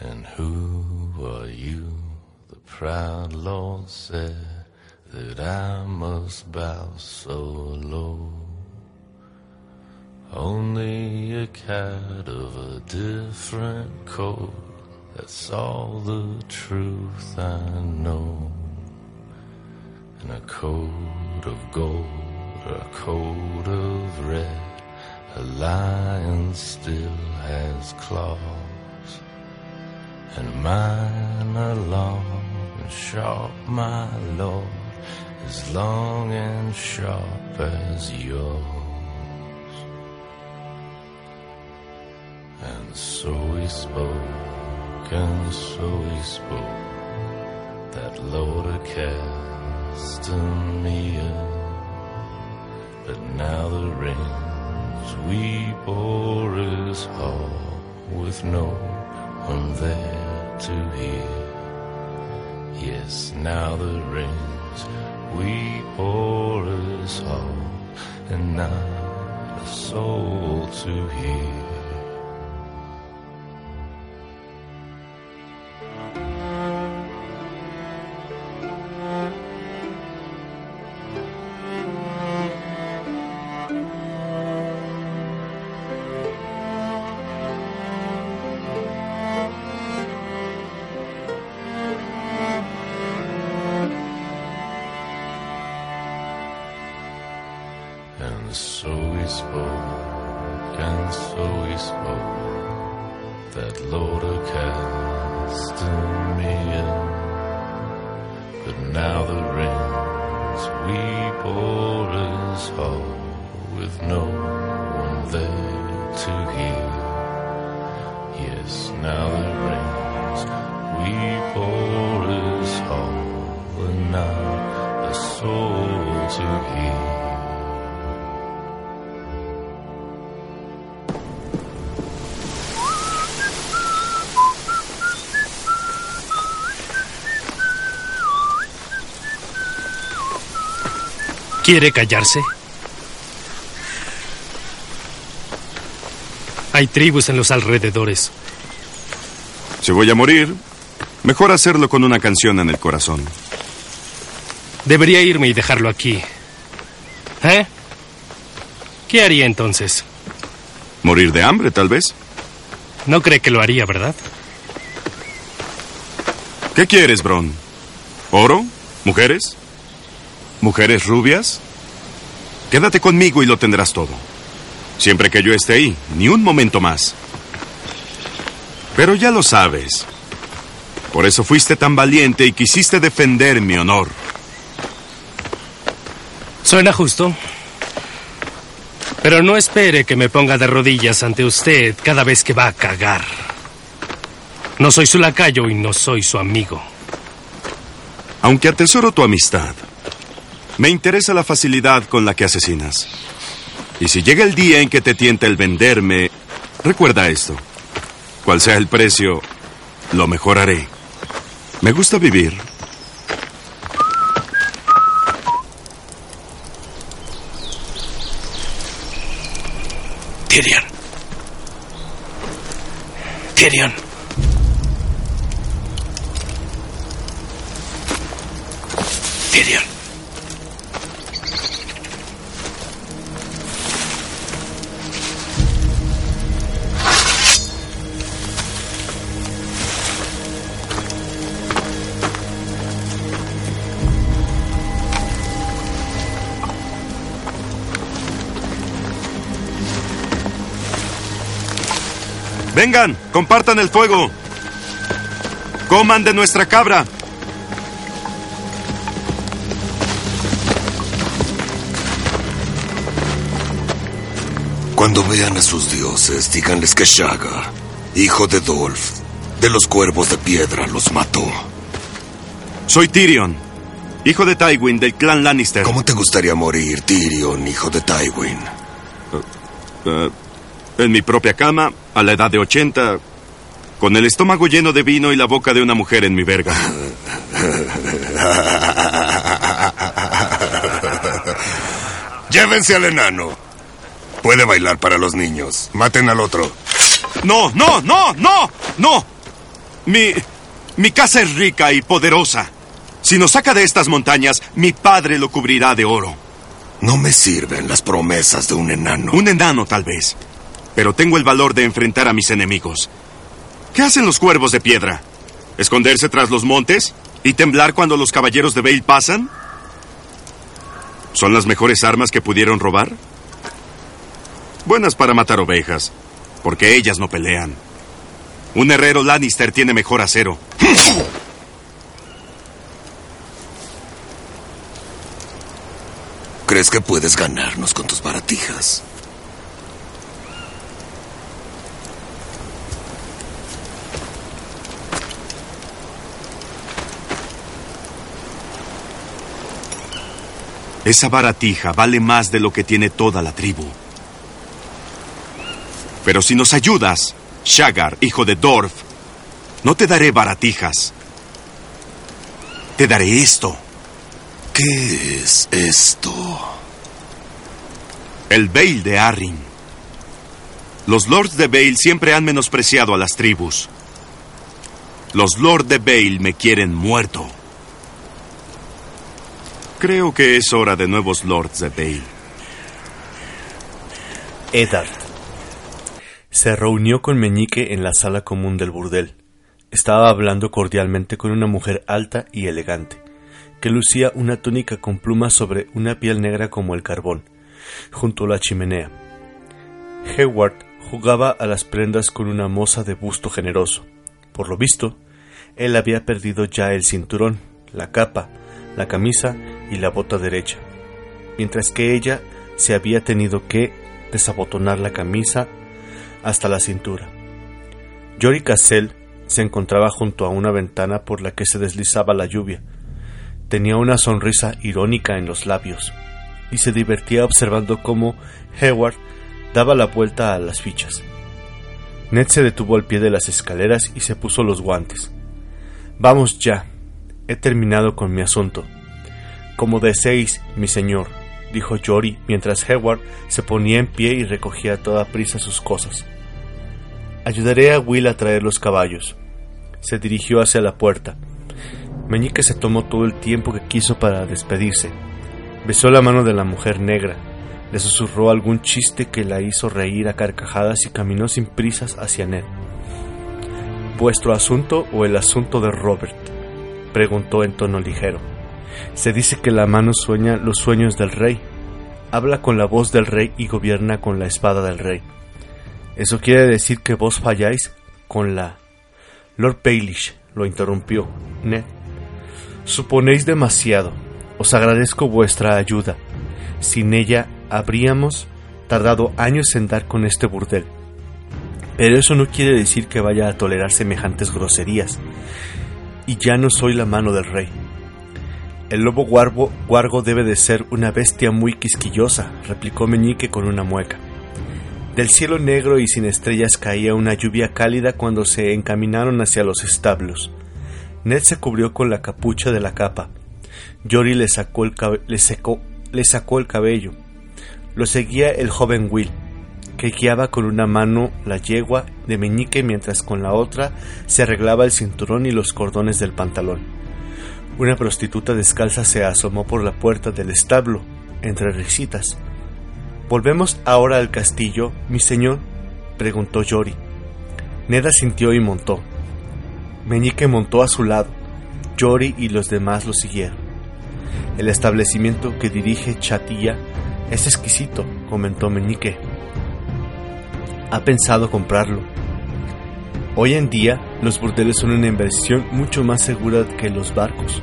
And who are you? The proud Lord said that I must bow so low. Only a cat of a different coat. That's all the truth I know. And a coat of gold a coat of red. A lion still has claws. And mine are long and sharp, my lord. As long and sharp as yours. And so we spoke, and so we spoke, that Lord of Castamere. But now the rains we bore is hall with no one there to hear. Yes, now the rains we bore is hall, and not a soul to hear. ¿Quiere callarse? Hay tribus en los alrededores. Si voy a morir, mejor hacerlo con una canción en el corazón. Debería irme y dejarlo aquí. ¿Eh? ¿Qué haría entonces? Morir de hambre, tal vez. No cree que lo haría, ¿verdad? ¿Qué quieres, Bron? ¿Oro? ¿Mujeres? ¿Mujeres rubias? Quédate conmigo y lo tendrás todo. Siempre que yo esté ahí, ni un momento más. Pero ya lo sabes. Por eso fuiste tan valiente y quisiste defender mi honor. Suena justo. Pero no espere que me ponga de rodillas ante usted cada vez que va a cagar. No soy su lacayo y no soy su amigo. Aunque atesoro tu amistad, me interesa la facilidad con la que asesinas. Y si llega el día en que te tienta el venderme, recuerda esto. Cual sea el precio, lo mejoraré. Me gusta vivir. Tyrion. Tyrion. Vengan, compartan el fuego. Coman de nuestra cabra. Cuando vean a sus dioses, díganles que Shaga, hijo de Dolph, de los cuervos de piedra, los mató. Soy Tyrion, hijo de Tywin del clan Lannister. ¿Cómo te gustaría morir, Tyrion, hijo de Tywin? Eh, en mi propia cama, a la edad de 80, con el estómago lleno de vino y la boca de una mujer en mi verga. Llévense al enano. Puede bailar para los niños. Maten al otro. No, no, no, no, no. Mi, mi casa es rica y poderosa. Si nos saca de estas montañas, mi padre lo cubrirá de oro. No me sirven las promesas de un enano. Un enano, tal vez. Pero tengo el valor de enfrentar a mis enemigos. ¿Qué hacen los cuervos de piedra? ¿Esconderse tras los montes? ¿Y temblar cuando los caballeros de Bale pasan? ¿Son las mejores armas que pudieron robar? Buenas para matar ovejas, porque ellas no pelean. Un herrero Lannister tiene mejor acero. ¿Crees que puedes ganarnos con tus baratijas? Esa baratija vale más de lo que tiene toda la tribu. Pero si nos ayudas, Shagar, hijo de Dorf, no te daré baratijas. Te daré esto. ¿Qué es esto? El Bale de Arryn. Los lords de Bale siempre han menospreciado a las tribus. Los lords de Bale me quieren muerto. Creo que es hora de nuevos lords de Bale. Eddard se reunió con Meñique en la sala común del burdel. Estaba hablando cordialmente con una mujer alta y elegante, que lucía una túnica con plumas sobre una piel negra como el carbón, junto a la chimenea. Heward jugaba a las prendas con una moza de busto generoso. Por lo visto, él había perdido ya el cinturón, la capa, la camisa y la bota derecha, mientras que ella se había tenido que desabotonar la camisa hasta la cintura. Jory Cassell se encontraba junto a una ventana por la que se deslizaba la lluvia. Tenía una sonrisa irónica en los labios y se divertía observando cómo Heward daba la vuelta a las fichas. Ned se detuvo al pie de las escaleras y se puso los guantes. Vamos ya. He terminado con mi asunto. Como deseéis, mi señor, dijo Jory mientras Heward se ponía en pie y recogía a toda prisa sus cosas. Ayudaré a Will a traer los caballos. Se dirigió hacia la puerta. Meñique se tomó todo el tiempo que quiso para despedirse. Besó la mano de la mujer negra, le susurró algún chiste que la hizo reír a carcajadas y caminó sin prisas hacia Ned. ¿Vuestro asunto o el asunto de Robert? preguntó en tono ligero. Se dice que la mano sueña los sueños del rey, habla con la voz del rey y gobierna con la espada del rey. Eso quiere decir que vos falláis con la... Lord Baelish lo interrumpió. Ned. Suponéis demasiado. Os agradezco vuestra ayuda. Sin ella habríamos tardado años en dar con este burdel. Pero eso no quiere decir que vaya a tolerar semejantes groserías. Y ya no soy la mano del rey. El lobo guargo, guargo debe de ser una bestia muy quisquillosa, replicó Meñique con una mueca. Del cielo negro y sin estrellas caía una lluvia cálida cuando se encaminaron hacia los establos. Ned se cubrió con la capucha de la capa. Jory le sacó le secó, le sacó el cabello. Lo seguía el joven Will, que guiaba con una mano la yegua de meñique mientras con la otra se arreglaba el cinturón y los cordones del pantalón. Una prostituta descalza se asomó por la puerta del establo, entre risitas. ¿Volvemos ahora al castillo, mi señor? preguntó Yori. Neda sintió y montó. Meñique montó a su lado. Yori y los demás lo siguieron. El establecimiento que dirige Chatilla es exquisito, comentó Meñique. Ha pensado comprarlo. Hoy en día, los burdeles son una inversión mucho más segura que los barcos.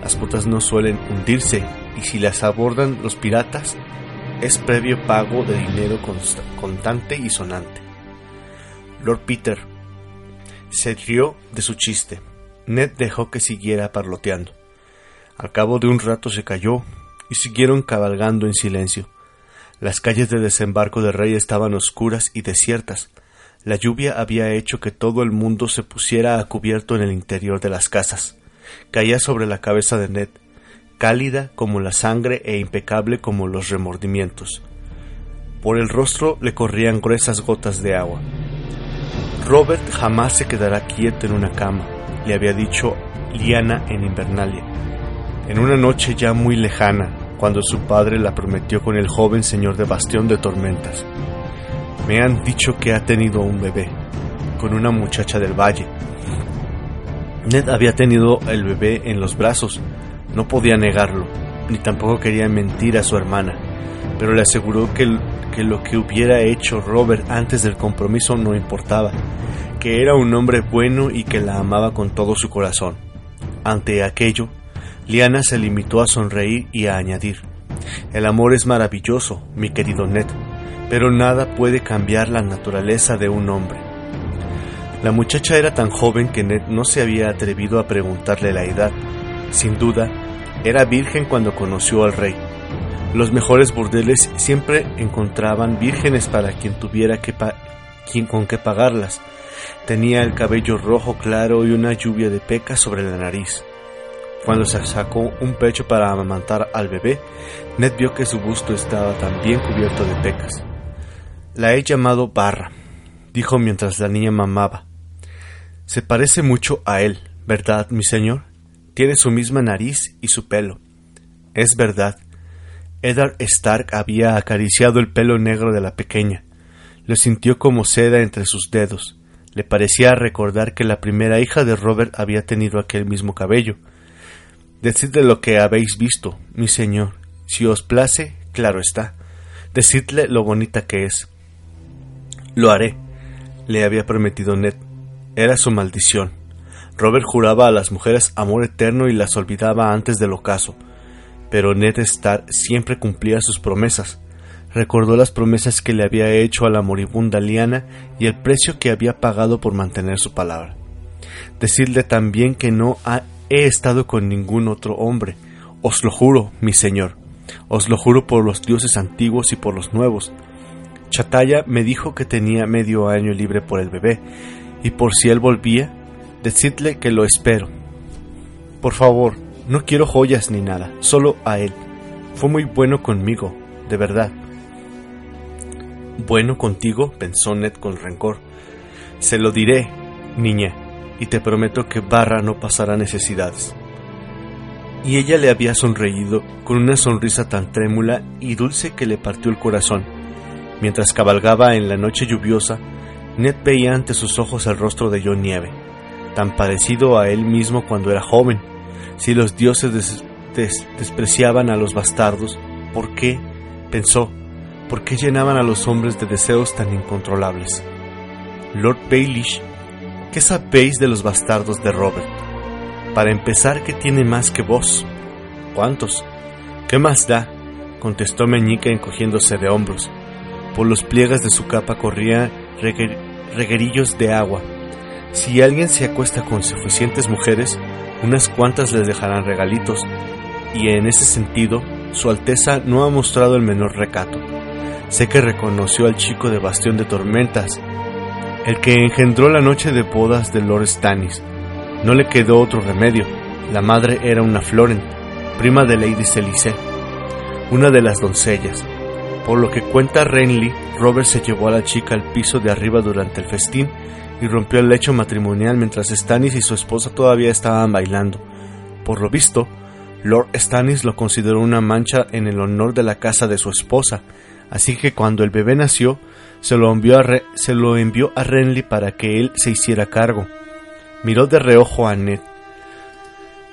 Las putas no suelen hundirse y si las abordan los piratas, es previo pago de dinero contante y sonante. Lord Peter se rió de su chiste. Ned dejó que siguiera parloteando. Al cabo de un rato se calló y siguieron cabalgando en silencio. Las calles de desembarco de Rey estaban oscuras y desiertas. La lluvia había hecho que todo el mundo se pusiera a cubierto en el interior de las casas. Caía sobre la cabeza de Ned, cálida como la sangre e impecable como los remordimientos. Por el rostro le corrían gruesas gotas de agua. Robert jamás se quedará quieto en una cama, le había dicho Liana en Invernalia. En una noche ya muy lejana, cuando su padre la prometió con el joven señor de Bastión de Tormentas. Me han dicho que ha tenido un bebé, con una muchacha del valle. Ned había tenido el bebé en los brazos, no podía negarlo, ni tampoco quería mentir a su hermana, pero le aseguró que, que lo que hubiera hecho Robert antes del compromiso no importaba, que era un hombre bueno y que la amaba con todo su corazón. Ante aquello, Liana se limitó a sonreír y a añadir, El amor es maravilloso, mi querido Ned, pero nada puede cambiar la naturaleza de un hombre. La muchacha era tan joven que Ned no se había atrevido a preguntarle la edad. Sin duda, era virgen cuando conoció al rey. Los mejores burdeles siempre encontraban vírgenes para quien tuviera que con qué pagarlas. Tenía el cabello rojo claro y una lluvia de pecas sobre la nariz. Cuando se sacó un pecho para amamantar al bebé, Ned vio que su busto estaba también cubierto de pecas. La he llamado Barra, dijo mientras la niña mamaba. Se parece mucho a él, ¿verdad, mi señor? Tiene su misma nariz y su pelo. Es verdad. Eddard Stark había acariciado el pelo negro de la pequeña. Lo sintió como seda entre sus dedos. Le parecía recordar que la primera hija de Robert había tenido aquel mismo cabello. Decidle lo que habéis visto, mi señor. Si os place, claro está. Decidle lo bonita que es. Lo haré, le había prometido Ned. Era su maldición. Robert juraba a las mujeres amor eterno y las olvidaba antes del ocaso. Pero Ned Stark siempre cumplía sus promesas. Recordó las promesas que le había hecho a la moribunda Liana y el precio que había pagado por mantener su palabra. Decidle también que no he estado con ningún otro hombre. Os lo juro, mi señor. Os lo juro por los dioses antiguos y por los nuevos. Chataya me dijo que tenía medio año libre por el bebé, y por si él volvía, decidle que lo espero. Por favor, no quiero joyas ni nada, solo a él. Fue muy bueno conmigo, de verdad. Bueno contigo, pensó Ned con rencor. Se lo diré, niña, y te prometo que Barra no pasará necesidades. Y ella le había sonreído con una sonrisa tan trémula y dulce que le partió el corazón. Mientras cabalgaba en la noche lluviosa, Ned veía ante sus ojos el rostro de John Nieve, tan parecido a él mismo cuando era joven. Si los dioses despreciaban a los bastardos, ¿por qué? pensó, ¿por qué llenaban a los hombres de deseos tan incontrolables? Lord Baelish ¿Qué sabéis de los bastardos de Robert? Para empezar, ¿qué tiene más que vos? ¿Cuántos? ¿Qué más da? contestó Meñique encogiéndose de hombros. Por los pliegues de su capa corrían reguerillos de agua. Si alguien se acuesta con suficientes mujeres, unas cuantas les dejarán regalitos, y en ese sentido, Su Alteza no ha mostrado el menor recato. Sé que reconoció al chico de Bastión de Tormentas, el que engendró la noche de bodas de Lord Stannis. No le quedó otro remedio. La madre era una Florent, prima de Lady Celice, una de las doncellas. Por lo que cuenta Renly, Robert se llevó a la chica al piso de arriba durante el festín y rompió el lecho matrimonial mientras Stannis y su esposa todavía estaban bailando. Por lo visto, Lord Stannis lo consideró una mancha en el honor de la casa de su esposa, así que cuando el bebé nació, se lo envió a, se lo envió a Renly para que él se hiciera cargo. Miró de reojo a Ned.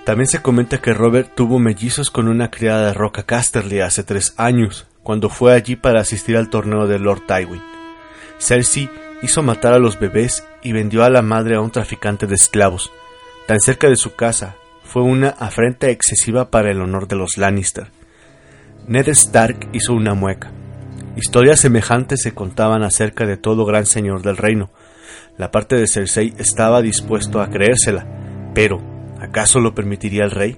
También se comenta que Robert tuvo mellizos con una criada de Roca Casterly hace tres años, cuando fue allí para asistir al torneo de Lord Tywin. Cersei hizo matar a los bebés y vendió a la madre a un traficante de esclavos. Tan cerca de su casa, fue una afrenta excesiva para el honor de los Lannister. Ned Stark hizo una mueca. Historias semejantes se contaban acerca de todo gran señor del reino. La parte de Cersei estaba dispuesto a creérsela, pero ¿acaso lo permitiría el rey?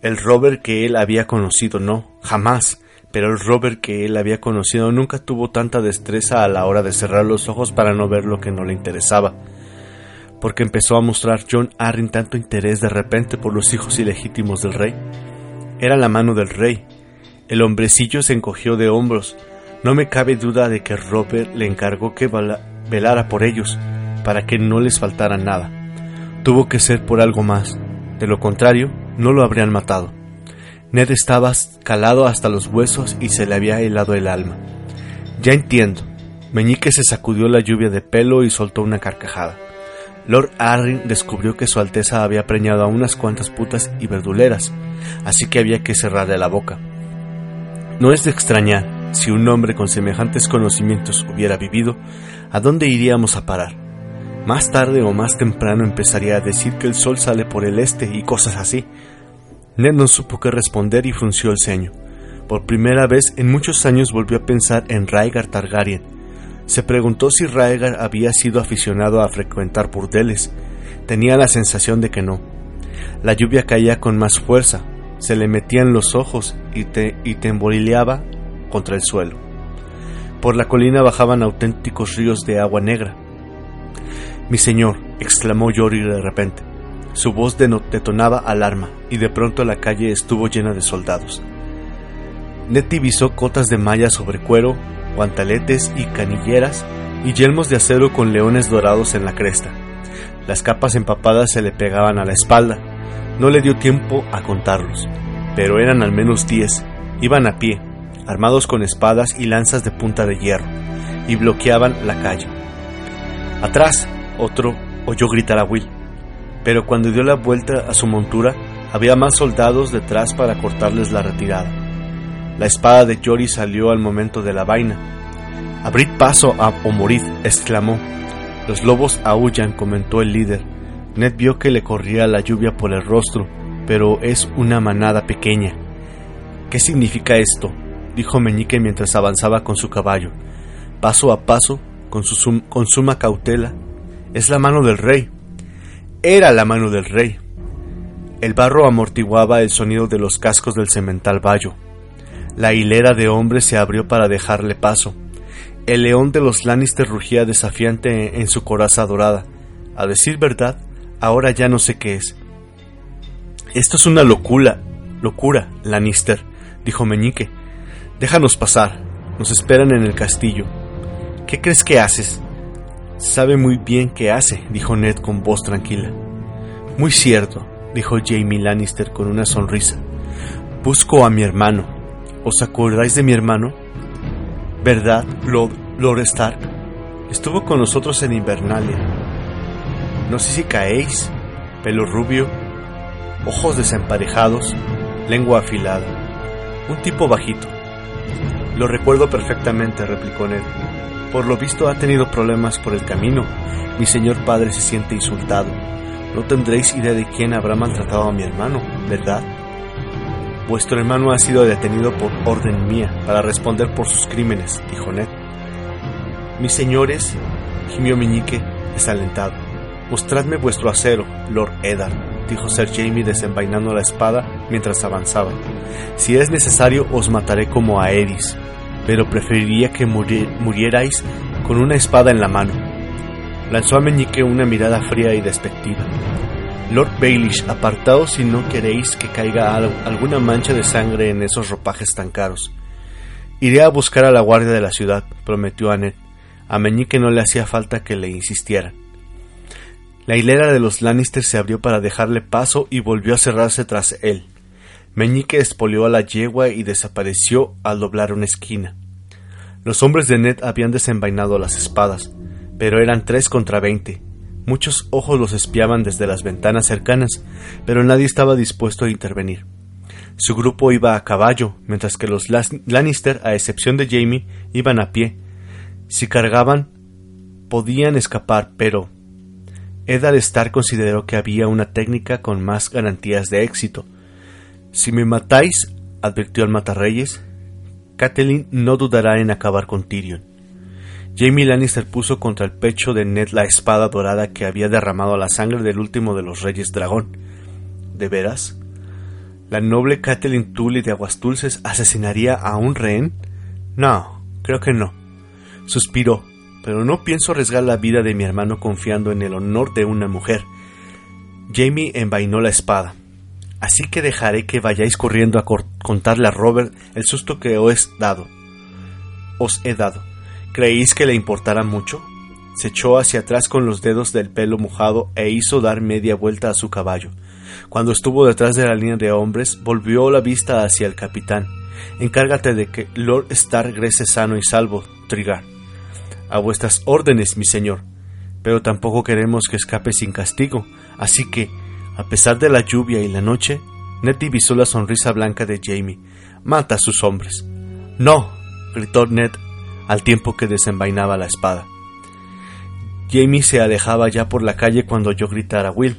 El Robert que él había conocido no, jamás, pero el Robert que él había conocido nunca tuvo tanta destreza a la hora de cerrar los ojos para no ver lo que no le interesaba. Porque empezó a mostrar John Arryn tanto interés de repente por los hijos ilegítimos del rey. Era la mano del rey. El hombrecillo se encogió de hombros, no me cabe duda de que Robert le encargó que velara por ellos, para que no les faltara nada. Tuvo que ser por algo más, de lo contrario, no lo habrían matado. Ned estaba calado hasta los huesos y se le había helado el alma. Ya entiendo. Meñique se sacudió la lluvia de pelo y soltó una carcajada. Lord Arryn descubrió que su Alteza había preñado a unas cuantas putas y verduleras, así que había que cerrarle la boca. No es de extrañar si un hombre con semejantes conocimientos hubiera vivido, ¿a dónde iríamos a parar? Más tarde o más temprano empezaría a decir que el sol sale por el este y cosas así. Ned no supo qué responder y frunció el ceño. Por primera vez en muchos años volvió a pensar en Rhaegar Targaryen. Se preguntó si Rhaegar había sido aficionado a frecuentar burdeles. Tenía la sensación de que no. La lluvia caía con más fuerza, se le metía en los ojos y, te, y contra el suelo. Por la colina bajaban auténticos ríos de agua negra. Mi señor, exclamó Yori de repente. Su voz detonaba alarma, y de pronto la calle estuvo llena de soldados. Ned divisó cotas de malla sobre cuero, guantaletes y canilleras, y yelmos de acero con leones dorados en la cresta. Las capas empapadas se le pegaban a la espalda. No le dio tiempo a contarlos, pero eran al menos diez. Iban a pie, armados con espadas y lanzas de punta de hierro, y bloqueaban la calle. Atrás, otro oyó gritar a Will, pero cuando dio la vuelta a su montura, había más soldados detrás para cortarles la retirada. La espada de Jory salió al momento de la vaina. Abrid paso a o morid, exclamó. Los lobos aullan, comentó el líder. Ned vio que le corría la lluvia por el rostro, pero es una manada pequeña. ¿Qué significa esto? dijo Meñique mientras avanzaba con su caballo. Paso a paso, con, su con suma cautela. Es la mano del rey. Era la mano del rey. El barro amortiguaba el sonido de los cascos del cemental Bayo. La hilera de hombres se abrió para dejarle paso. El león de los Lannister rugía desafiante en su coraza dorada. A decir verdad, ahora ya no sé qué es. Esto es una locura, locura, Lannister, dijo Meñique. Déjanos pasar. Nos esperan en el castillo. ¿Qué crees que haces? Sabe muy bien qué hace, dijo Ned con voz tranquila. Muy cierto, dijo Jamie Lannister con una sonrisa. Busco a mi hermano. ¿Os acordáis de mi hermano? ¿Verdad, Lord, Lord Stark? Estuvo con nosotros en Invernalia. No sé si caéis, pelo rubio, ojos desemparejados, lengua afilada. Un tipo bajito, lo recuerdo perfectamente, replicó Ned. Por lo visto ha tenido problemas por el camino. Mi señor padre se siente insultado. No tendréis idea de quién habrá maltratado a mi hermano, ¿verdad? Vuestro hermano ha sido detenido por orden mía para responder por sus crímenes, dijo Ned. Mis señores, gimió Meñique, desalentado. Mostradme vuestro acero, Lord Eddard, dijo Sir Jamie desenvainando la espada mientras avanzaba. Si es necesario, os mataré como a Eris, pero preferiría que murierais con una espada en la mano. Lanzó a Meñique una mirada fría y despectiva. Lord Baelish, apartaos si no queréis que caiga alguna mancha de sangre en esos ropajes tan caros. Iré a buscar a la guardia de la ciudad, prometió Annette. A Meñique no le hacía falta que le insistiera. La hilera de los Lannister se abrió para dejarle paso y volvió a cerrarse tras él. Meñique espolió a la yegua y desapareció al doblar una esquina. Los hombres de Ned habían desenvainado las espadas, pero eran tres contra veinte. Muchos ojos los espiaban desde las ventanas cercanas, pero nadie estaba dispuesto a intervenir. Su grupo iba a caballo, mientras que los Lannister, a excepción de Jamie, iban a pie. Si cargaban, podían escapar, pero Eddard Starr consideró que había una técnica con más garantías de éxito, si me matáis, advirtió al matarreyes, Catelyn no dudará en acabar con Tyrion. Jamie Lannister puso contra el pecho de Ned la espada dorada que había derramado la sangre del último de los reyes dragón. ¿De veras? ¿La noble Catelyn Tully de Aguas Dulces asesinaría a un rehén? No, creo que no. Suspiró, pero no pienso arriesgar la vida de mi hermano confiando en el honor de una mujer. Jamie envainó la espada. Así que dejaré que vayáis corriendo a contarle a Robert el susto que os he dado. Os he dado. ¿Creéis que le importara mucho? Se echó hacia atrás con los dedos del pelo mojado e hizo dar media vuelta a su caballo. Cuando estuvo detrás de la línea de hombres, volvió la vista hacia el capitán. Encárgate de que Lord Stark regrese sano y salvo, Trigar. A vuestras órdenes, mi señor. Pero tampoco queremos que escape sin castigo, así que, a pesar de la lluvia y la noche, Ned divisó la sonrisa blanca de Jamie. Mata a sus hombres. No, gritó Ned al tiempo que desenvainaba la espada. Jamie se alejaba ya por la calle cuando oyó gritar a Will.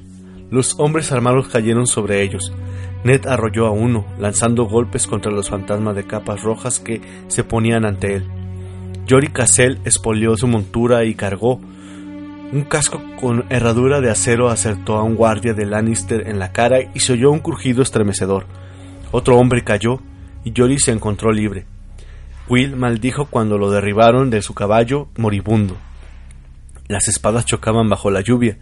Los hombres armados cayeron sobre ellos. Ned arrolló a uno, lanzando golpes contra los fantasmas de capas rojas que se ponían ante él. Jory Cassell espolió su montura y cargó. Un casco con herradura de acero acertó a un guardia de Lannister en la cara y se oyó un crujido estremecedor. Otro hombre cayó y Jory se encontró libre. Will maldijo cuando lo derribaron de su caballo moribundo. Las espadas chocaban bajo la lluvia.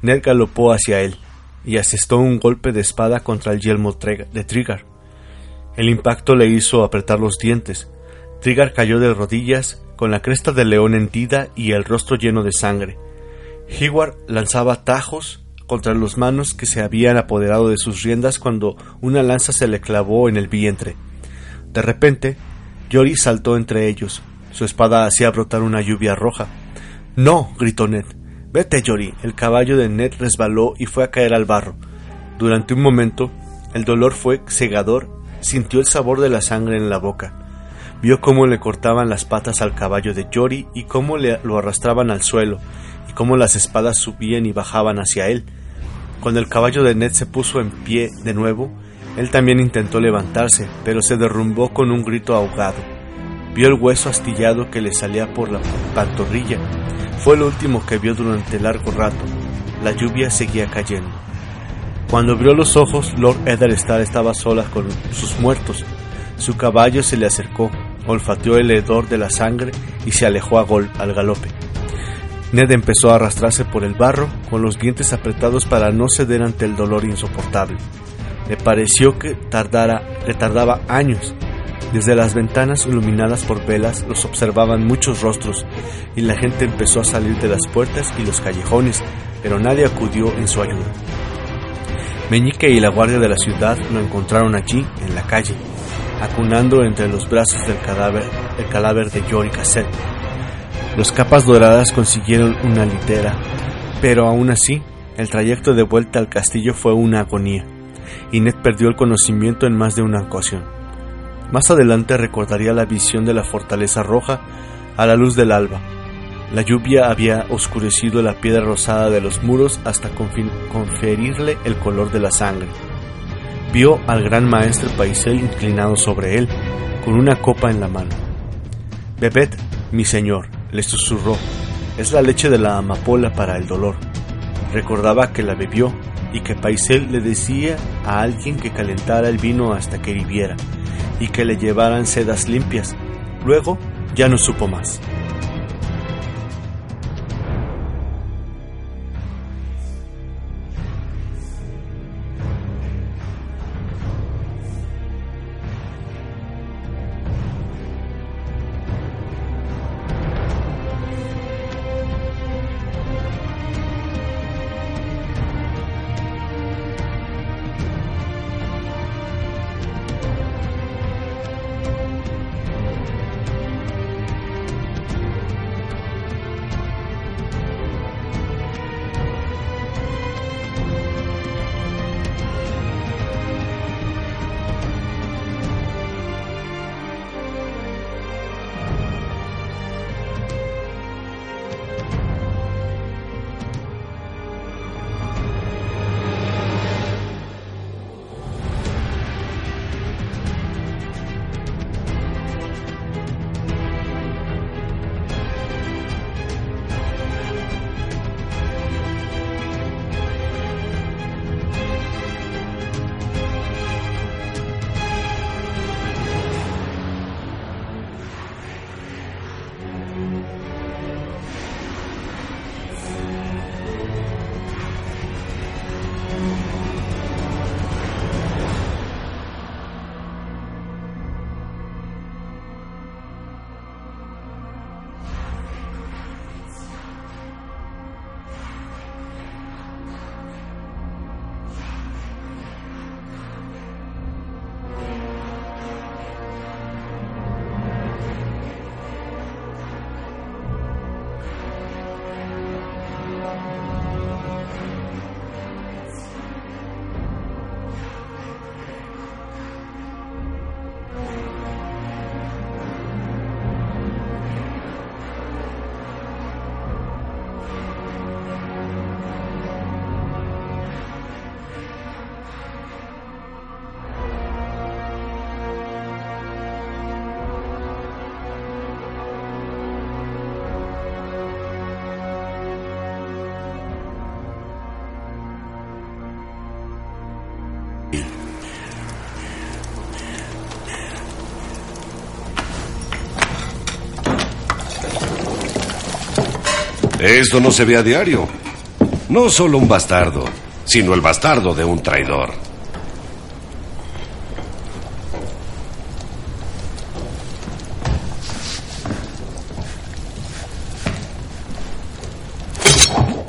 Ned galopó hacia él y asestó un golpe de espada contra el yelmo de Trigar. El impacto le hizo apretar los dientes. Trigar cayó de rodillas, con la cresta del león hendida y el rostro lleno de sangre. Heward lanzaba tajos contra los manos que se habían apoderado de sus riendas cuando una lanza se le clavó en el vientre. De repente, Jory saltó entre ellos. Su espada hacía brotar una lluvia roja. No, gritó Ned. Vete, Jory. El caballo de Ned resbaló y fue a caer al barro. Durante un momento, el dolor fue cegador. Sintió el sabor de la sangre en la boca. Vio cómo le cortaban las patas al caballo de Jory y cómo le, lo arrastraban al suelo, cómo las espadas subían y bajaban hacia él. Cuando el caballo de Ned se puso en pie de nuevo, él también intentó levantarse, pero se derrumbó con un grito ahogado. Vio el hueso astillado que le salía por la pantorrilla. Fue lo último que vio durante largo rato. La lluvia seguía cayendo. Cuando abrió los ojos, Lord Etherstar estaba sola con sus muertos. Su caballo se le acercó, olfateó el hedor de la sangre y se alejó a gol al galope. Ned empezó a arrastrarse por el barro, con los dientes apretados para no ceder ante el dolor insoportable. Le pareció que, tardara, que tardaba años. Desde las ventanas iluminadas por velas los observaban muchos rostros y la gente empezó a salir de las puertas y los callejones, pero nadie acudió en su ayuda. Meñique y la guardia de la ciudad lo encontraron allí, en la calle, acunando entre los brazos del cadáver, el cadáver de Jory Cassett. Los capas doradas consiguieron una litera, pero aún así, el trayecto de vuelta al castillo fue una agonía y Ned perdió el conocimiento en más de una ocasión. Más adelante recordaría la visión de la fortaleza roja a la luz del alba. La lluvia había oscurecido la piedra rosada de los muros hasta conferirle el color de la sangre. Vio al gran maestre Paisel inclinado sobre él, con una copa en la mano. Bebed, mi señor, le susurró, es la leche de la amapola para el dolor. Recordaba que la bebió y que Paisel le decía a alguien que calentara el vino hasta que hirviera y que le llevaran sedas limpias. Luego ya no supo más. Esto no se ve a diario. No solo un bastardo, sino el bastardo de un traidor.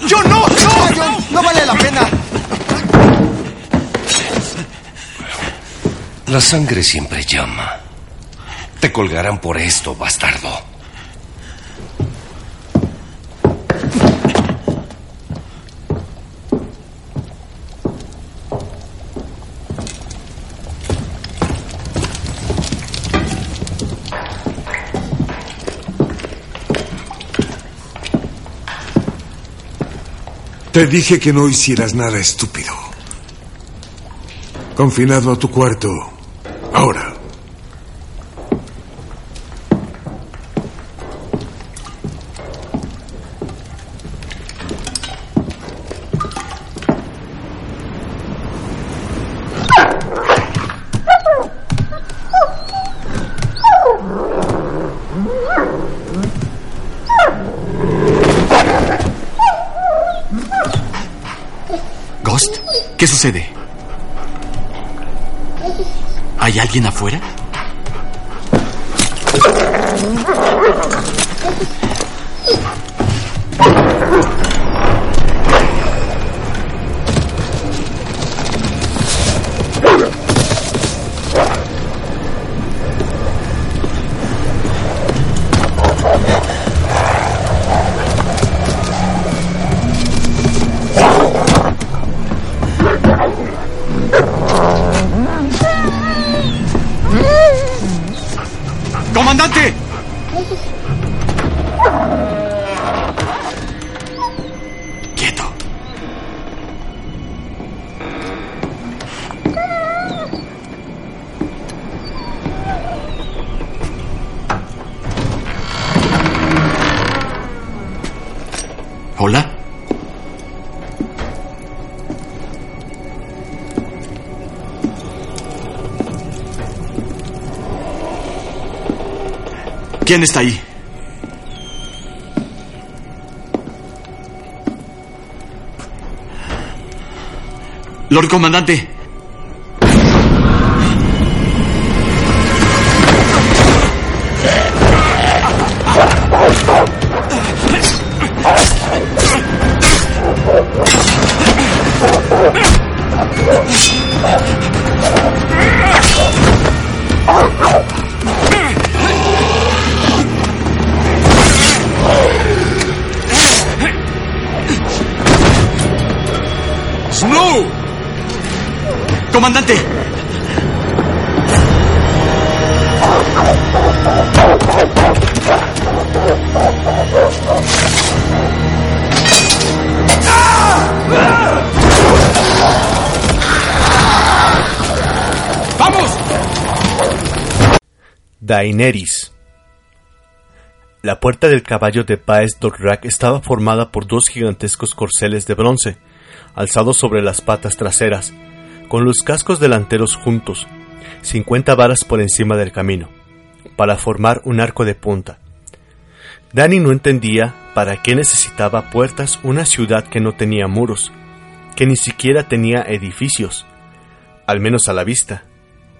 ¡Yo no! ¡No! ¡No vale la pena! La sangre siempre llama. Te colgarán por esto, bastardo. Te dije que no hicieras nada estúpido. Confinado a tu cuarto. Ahora. ¿Ghost? ¿Qué sucede? ¿Hay alguien afuera? ¿Quién está ahí? Lord Comandante. Comandante. ¡Vamos! Daenerys. La puerta del caballo de Paes Dothrak estaba formada por dos gigantescos corceles de bronce, alzados sobre las patas traseras, con los cascos delanteros juntos, 50 varas por encima del camino, para formar un arco de punta. Dani no entendía para qué necesitaba puertas una ciudad que no tenía muros, que ni siquiera tenía edificios, al menos a la vista,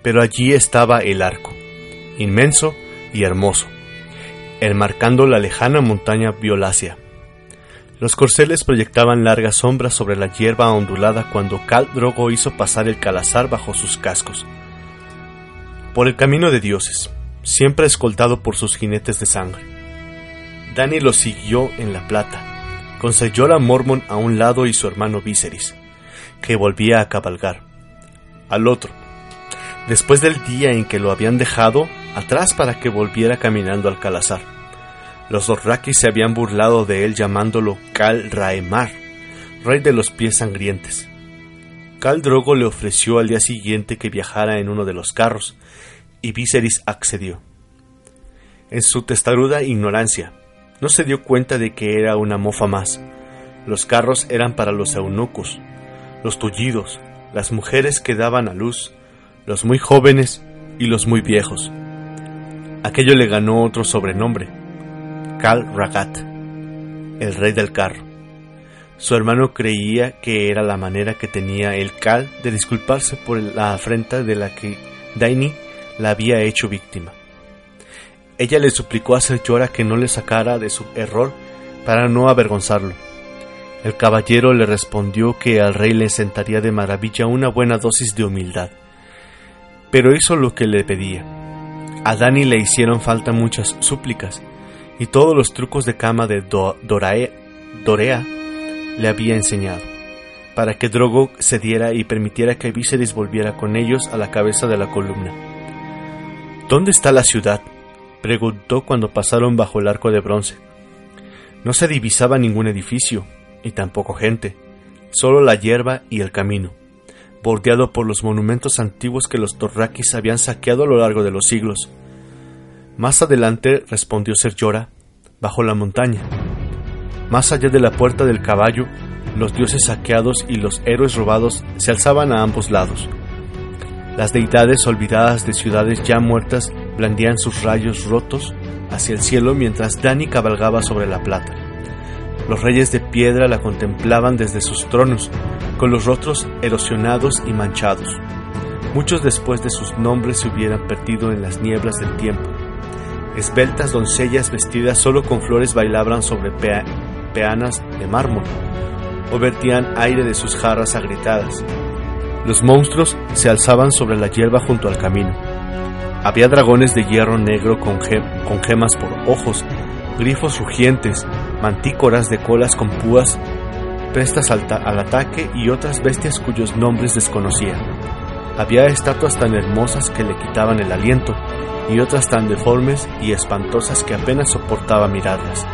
pero allí estaba el arco, inmenso y hermoso, enmarcando la lejana montaña violácea. Los corceles proyectaban largas sombras sobre la hierba ondulada cuando Khal Drogo hizo pasar el calazar bajo sus cascos. Por el camino de dioses, siempre escoltado por sus jinetes de sangre. Dani lo siguió en la plata, con Sayora Mormon a un lado y su hermano Viserys, que volvía a cabalgar. Al otro, después del día en que lo habían dejado atrás para que volviera caminando al calazar. Los Dothraki se habían burlado de él llamándolo Cal Raemar, rey de los pies sangrientes. Cal Drogo le ofreció al día siguiente que viajara en uno de los carros, y Viserys accedió. En su testaruda ignorancia, no se dio cuenta de que era una mofa más. Los carros eran para los eunucos, los tullidos, las mujeres que daban a luz, los muy jóvenes y los muy viejos. Aquello le ganó otro sobrenombre, Cal Ragat. el rey del carro. Su hermano creía que era la manera que tenía el Cal de disculparse por la afrenta de la que Daini la había hecho víctima. Ella le suplicó a Ser Llora que no le sacara de su error para no avergonzarlo. El caballero le respondió que al rey le sentaría de maravilla una buena dosis de humildad, pero hizo lo que le pedía. A Dani le hicieron falta muchas súplicas, y todos los trucos de cama de Dorea le había enseñado, para que Drogo cediera y permitiera que Viserys volviera con ellos a la cabeza de la columna. ¿Dónde está la ciudad? preguntó cuando pasaron bajo el arco de bronce. No se divisaba ningún edificio, y tampoco gente, solo la hierba y el camino, bordeado por los monumentos antiguos que los Torraquis habían saqueado a lo largo de los siglos. Más adelante respondió Ser Llora, bajo la montaña. Más allá de la puerta del caballo, los dioses saqueados y los héroes robados se alzaban a ambos lados. Las deidades olvidadas de ciudades ya muertas blandían sus rayos rotos hacia el cielo mientras Dani cabalgaba sobre la plata. Los reyes de piedra la contemplaban desde sus tronos, con los rostros erosionados y manchados. Muchos después de sus nombres se hubieran perdido en las nieblas del tiempo. Esbeltas doncellas vestidas solo con flores bailaban sobre peanas de mármol, o vertían aire de sus jarras agrietadas. Los monstruos se alzaban sobre la hierba junto al camino. Había dragones de hierro negro con, gemas por ojos, grifos rugientes, mantícoras de colas con púas prestas al, al ataque y otras bestias cuyos nombres desconocía. Había estatuas tan hermosas que le quitaban el aliento y otras tan deformes y espantosas que apenas soportaba mirarlas.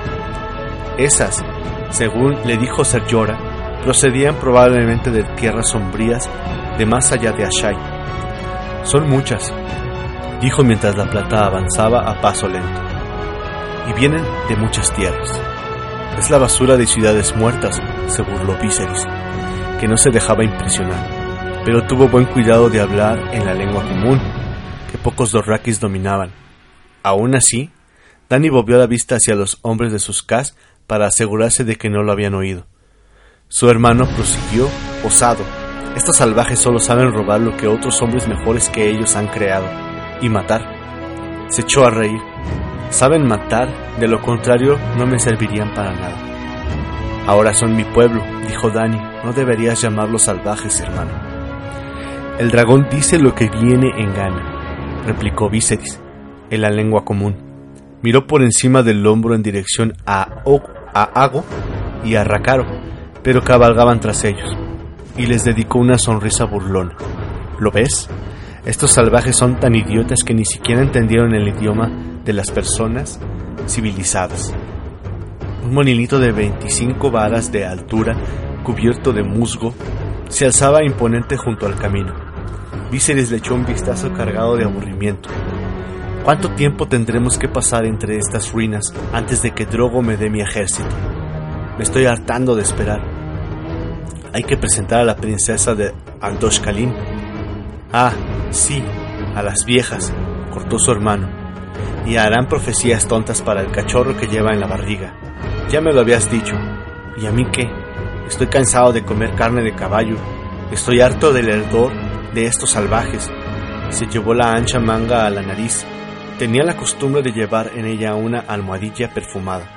Esas, según le dijo Ser Llora, procedían probablemente de tierras sombrías de más allá de Ashai. Son muchas, dijo mientras la plata avanzaba a paso lento. Y vienen de muchas tierras. Es la basura de ciudades muertas, se burló Viserys, que no se dejaba impresionar, pero tuvo buen cuidado de hablar en la lengua común, que pocos dorraquis dominaban. Aún así, Dani volvió la vista hacia los hombres de sus cas para asegurarse de que no lo habían oído. Su hermano prosiguió, osado. Estos salvajes solo saben robar lo que otros hombres mejores que ellos han creado, y matar. Se echó a reír. Saben matar, de lo contrario no me servirían para nada. Ahora son mi pueblo, dijo Dani. No deberías llamarlos salvajes, hermano. El dragón dice lo que viene en gana, replicó Viserys, en la lengua común. Miró por encima del hombro en dirección a, a Ago y a Rakaro, pero cabalgaban tras ellos, y les dedicó una sonrisa burlona. ¿Lo ves? Estos salvajes son tan idiotas que ni siquiera entendieron el idioma de las personas civilizadas. Un molinito de 25 varas de altura, cubierto de musgo, se alzaba imponente junto al camino. Viserys le echó un vistazo cargado de aburrimiento. ¿Cuánto tiempo tendremos que pasar entre estas ruinas antes de que Drogo me dé mi ejército? Me estoy hartando de esperar. Hay que presentar a la princesa de Kalim. Ah, sí, a las viejas, cortó su hermano. Y harán profecías tontas para el cachorro que lleva en la barriga. Ya me lo habías dicho. ¿Y a mí qué? Estoy cansado de comer carne de caballo. Estoy harto del herdor de estos salvajes. Se llevó la ancha manga a la nariz. Tenía la costumbre de llevar en ella una almohadilla perfumada.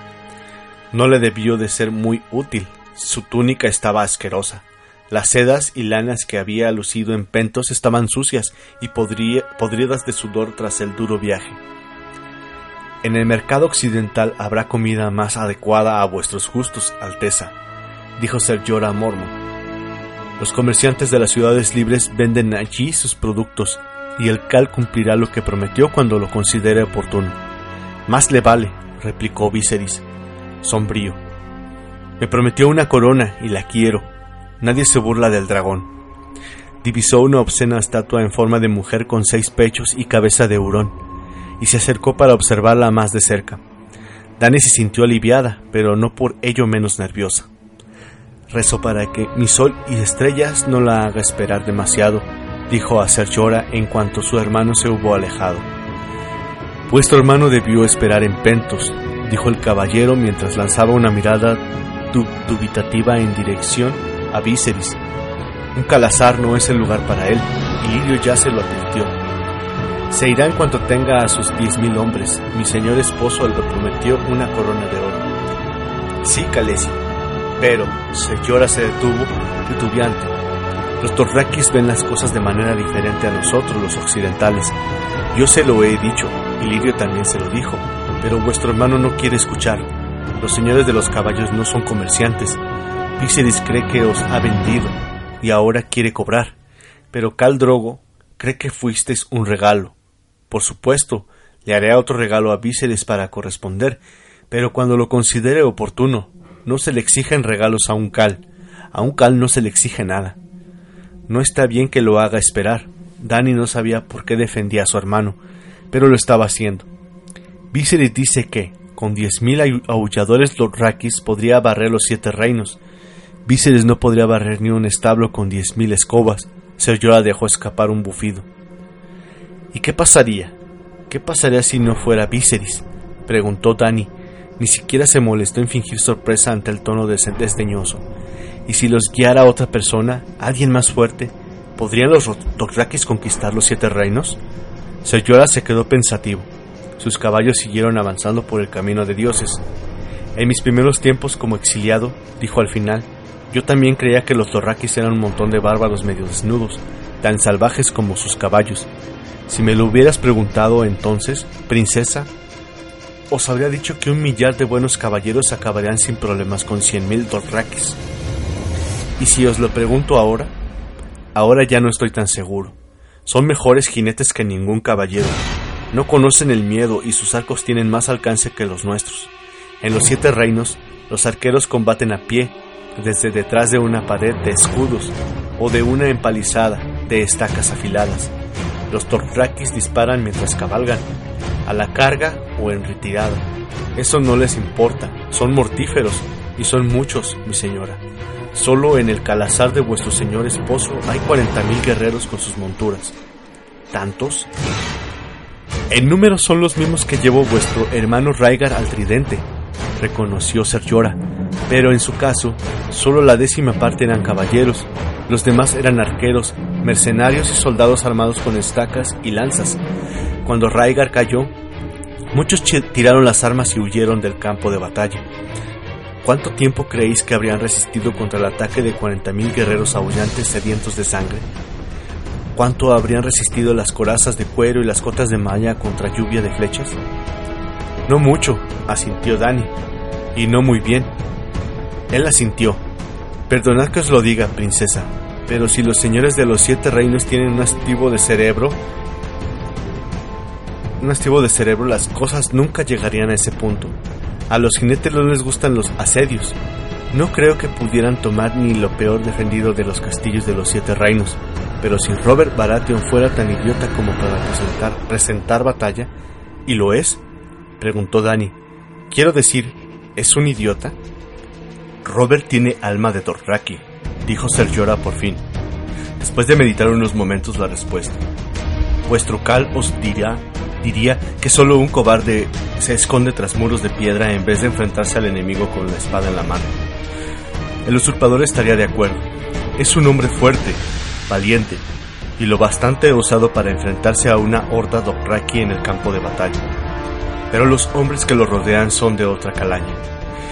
No le debió de ser muy útil. Su túnica estaba asquerosa. Las sedas y lanas que había lucido en pentos estaban sucias y podridas de sudor tras el duro viaje. En el mercado occidental habrá comida más adecuada a vuestros gustos, Alteza, dijo Ser Jorah Mormon. Los comerciantes de las ciudades libres venden allí sus productos y el Cal cumplirá lo que prometió cuando lo considere oportuno. Más le vale, replicó Viserys, sombrío. Me prometió una corona y la quiero. Nadie se burla del dragón. Divisó una obscena estatua en forma de mujer con seis pechos y cabeza de hurón, y se acercó para observarla más de cerca. Dani se sintió aliviada, pero no por ello menos nerviosa. Rezo para que mi sol y estrellas no la haga esperar demasiado, dijo a Ser Llora en cuanto su hermano se hubo alejado. Vuestro hermano debió esperar en Pentos, dijo el caballero mientras lanzaba una mirada dubitativa en dirección a Viserys. Un calazar no es el lugar para él, y Lirio ya se lo advirtió. Se irá en cuanto tenga a sus diez mil hombres. Mi señor esposo le prometió una corona de oro. Sí, Calesi, pero Señora se detuvo, titubeante. Los Torraquis ven las cosas de manera diferente a nosotros, los occidentales. Yo se lo he dicho, y Lirio también se lo dijo, pero vuestro hermano no quiere escuchar. Los señores de los caballos no son comerciantes. Viserys cree que os ha vendido y ahora quiere cobrar. Pero Cal Drogo cree que fuisteis un regalo. Por supuesto, le haré otro regalo a Viserys para corresponder, pero cuando lo considere oportuno, no se le exigen regalos a un Cal. A un Cal no se le exige nada. No está bien que lo haga esperar. Dani no sabía por qué defendía a su hermano, pero lo estaba haciendo. Viserys dice que, con diez mil aulladores Lorrakis podría barrer los siete reinos. Viserys no podría barrer ni un establo con diez mil escobas. Ser dejó escapar un bufido. ¿Y qué pasaría? ¿Qué pasaría si no fuera Viserys? preguntó Dani. Ni siquiera se molestó en fingir sorpresa ante el tono desdeñoso. ¿Y si los guiara otra persona, alguien más fuerte? ¿Podrían los Dothraki conquistar los siete reinos? Ser se quedó pensativo. Sus caballos siguieron avanzando por el camino de dioses. En mis primeros tiempos como exiliado, dijo al final, yo también creía que los Dorrakis eran un montón de bárbaros medio desnudos, tan salvajes como sus caballos. Si me lo hubieras preguntado entonces, princesa, os habría dicho que un millar de buenos caballeros acabarían sin problemas con cien mil Dorrakis. Y si os lo pregunto ahora, ahora ya no estoy tan seguro. Son mejores jinetes que ningún caballero. No conocen el miedo y sus arcos tienen más alcance que los nuestros. En los siete reinos, los arqueros combaten a pie, desde detrás de una pared de escudos o de una empalizada de estacas afiladas. Los torfraquis disparan mientras cabalgan, a la carga o en retirada. Eso no les importa, son mortíferos y son muchos, mi señora. Solo en el calazar de vuestro señor esposo hay cuarenta mil guerreros con sus monturas. ¿Tantos? En número son los mismos que llevó vuestro hermano Raigar al tridente, reconoció Ser Llora, pero en su caso, solo la décima parte eran caballeros, los demás eran arqueros, mercenarios y soldados armados con estacas y lanzas. Cuando Raigar cayó, muchos tiraron las armas y huyeron del campo de batalla. ¿Cuánto tiempo creéis que habrían resistido contra el ataque de 40.000 guerreros aullantes sedientos de sangre? ¿Cuánto habrían resistido las corazas de cuero y las cotas de malla contra lluvia de flechas? No mucho, asintió Dani, y no muy bien. Él asintió. Perdonad que os lo diga, princesa, pero si los señores de los siete reinos tienen un activo de cerebro, un activo de cerebro, las cosas nunca llegarían a ese punto. A los jinetes no les gustan los asedios. No creo que pudieran tomar ni lo peor defendido de los castillos de los siete reinos, pero si Robert Baratheon fuera tan idiota como para presentar, presentar batalla, ¿y lo es? preguntó Dani. Quiero decir, ¿es un idiota? Robert tiene alma de Dothraki, dijo Ser por fin. Después de meditar unos momentos la respuesta. Vuestro cal os dirá diría que solo un cobarde se esconde tras muros de piedra en vez de enfrentarse al enemigo con la espada en la mano. El usurpador estaría de acuerdo. Es un hombre fuerte, valiente y lo bastante osado para enfrentarse a una horda Dothraki en el campo de batalla. Pero los hombres que lo rodean son de otra calaña.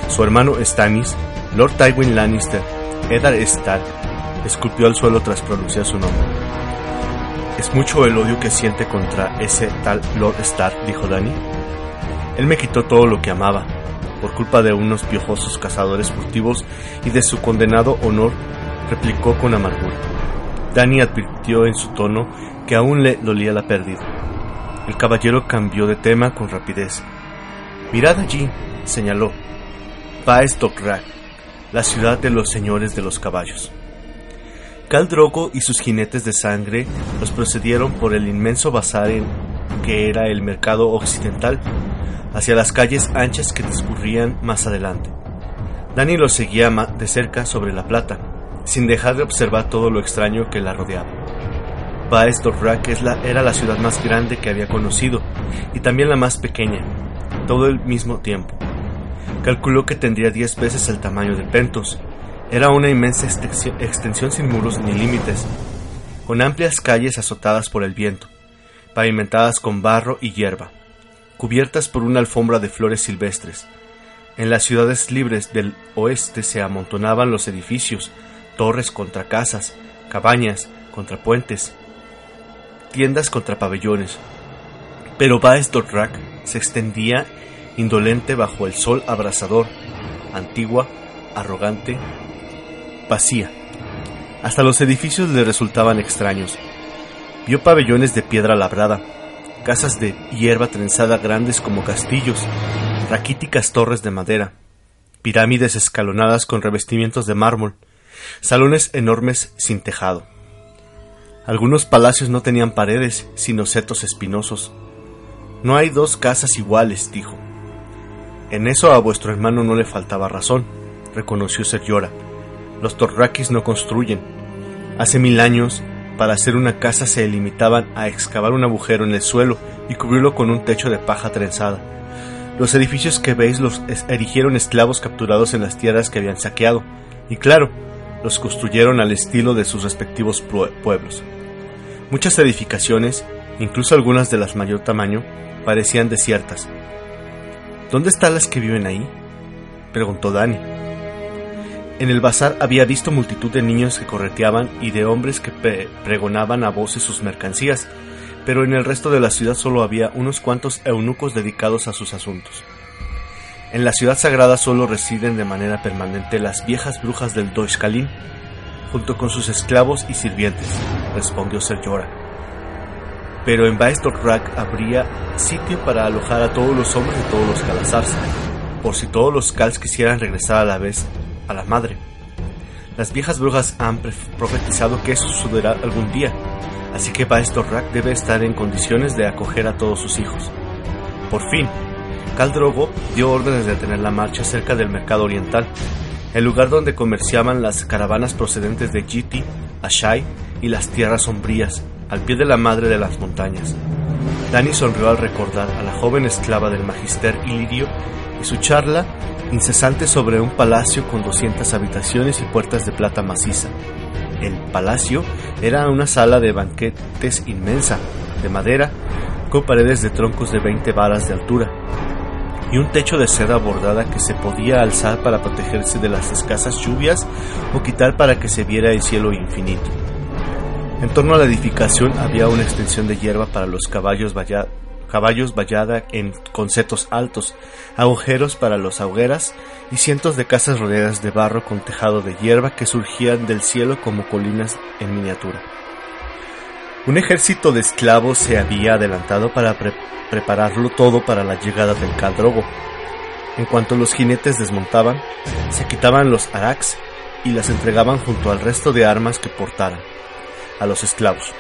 Su hermano Stannis, Lord Tywin Lannister, Eddard Stark, esculpió al suelo tras pronunciar su nombre. Es mucho el odio que siente contra ese tal Lord Stark, dijo Dany. Él me quitó todo lo que amaba, por culpa de unos piojosos cazadores furtivos y de su condenado honor, replicó con amargura. Dany advirtió en su tono que aún le dolía la pérdida. El caballero cambió de tema con rapidez. Mirad allí, señaló. Paes la ciudad de los señores de los caballos. Cal Drogo y sus jinetes de sangre los procedieron por el inmenso bazar que era el mercado occidental, hacia las calles anchas que discurrían más adelante. Dani los seguía de cerca sobre la plata, sin dejar de observar todo lo extraño que la rodeaba. Baes Dorrak era la ciudad más grande que había conocido y también la más pequeña, todo el mismo tiempo. Calculó que tendría diez veces el tamaño de Pentos. Era una inmensa extensión sin muros ni límites, con amplias calles azotadas por el viento, pavimentadas con barro y hierba, cubiertas por una alfombra de flores silvestres. En las ciudades libres del oeste se amontonaban los edificios, torres contra casas, cabañas contra puentes, tiendas contra pabellones. Pero Dorrak se extendía indolente bajo el sol abrasador, antigua, arrogante, vacía. Hasta los edificios le resultaban extraños. Vio pabellones de piedra labrada, casas de hierba trenzada grandes como castillos, raquíticas torres de madera, pirámides escalonadas con revestimientos de mármol, salones enormes sin tejado. Algunos palacios no tenían paredes, sino setos espinosos. No hay dos casas iguales, dijo. En eso a vuestro hermano no le faltaba razón, reconoció Ser Llora. Los torraquis no construyen. Hace mil años, para hacer una casa se limitaban a excavar un agujero en el suelo y cubrirlo con un techo de paja trenzada. Los edificios que veis los erigieron esclavos capturados en las tierras que habían saqueado, y claro, los construyeron al estilo de sus respectivos pueblos. Muchas edificaciones, incluso algunas de las mayor tamaño, parecían desiertas. ¿Dónde están las que viven ahí? preguntó Dani. En el bazar había visto multitud de niños que correteaban y de hombres que pregonaban a voces sus mercancías, pero en el resto de la ciudad solo había unos cuantos eunucos dedicados a sus asuntos. En la ciudad sagrada solo residen de manera permanente las viejas brujas del Doishkalin, junto con sus esclavos y sirvientes, respondió Ser. Pero en Baestorrak habría sitio para alojar a todos los hombres de todos los Calazars, por si todos los Kals quisieran regresar a la vez a la madre. Las viejas brujas han profetizado que eso sucederá algún día, así que Baestorrak debe estar en condiciones de acoger a todos sus hijos. Por fin, Drogo dio órdenes de detener la marcha cerca del mercado oriental, el lugar donde comerciaban las caravanas procedentes de Jiti, Ashai y las tierras sombrías, al pie de la madre de las montañas. Dani sonrió al recordar a la joven esclava del magister Ilirio y su charla incesante sobre un palacio con 200 habitaciones y puertas de plata maciza. El palacio era una sala de banquetes inmensa, de madera, con paredes de troncos de 20 varas de altura, y un techo de seda bordada que se podía alzar para protegerse de las escasas lluvias o quitar para que se viera el cielo infinito. En torno a la edificación había una extensión de hierba para los caballos, caballos vallada en concetos altos, agujeros para los augueras y cientos de casas rodeadas de barro con tejado de hierba que surgían del cielo como colinas en miniatura. Un ejército de esclavos se había adelantado para prepararlo todo para la llegada del Caldrogo. En cuanto los jinetes desmontaban, se quitaban los araks y las entregaban junto al resto de armas que portaran a los esclavos.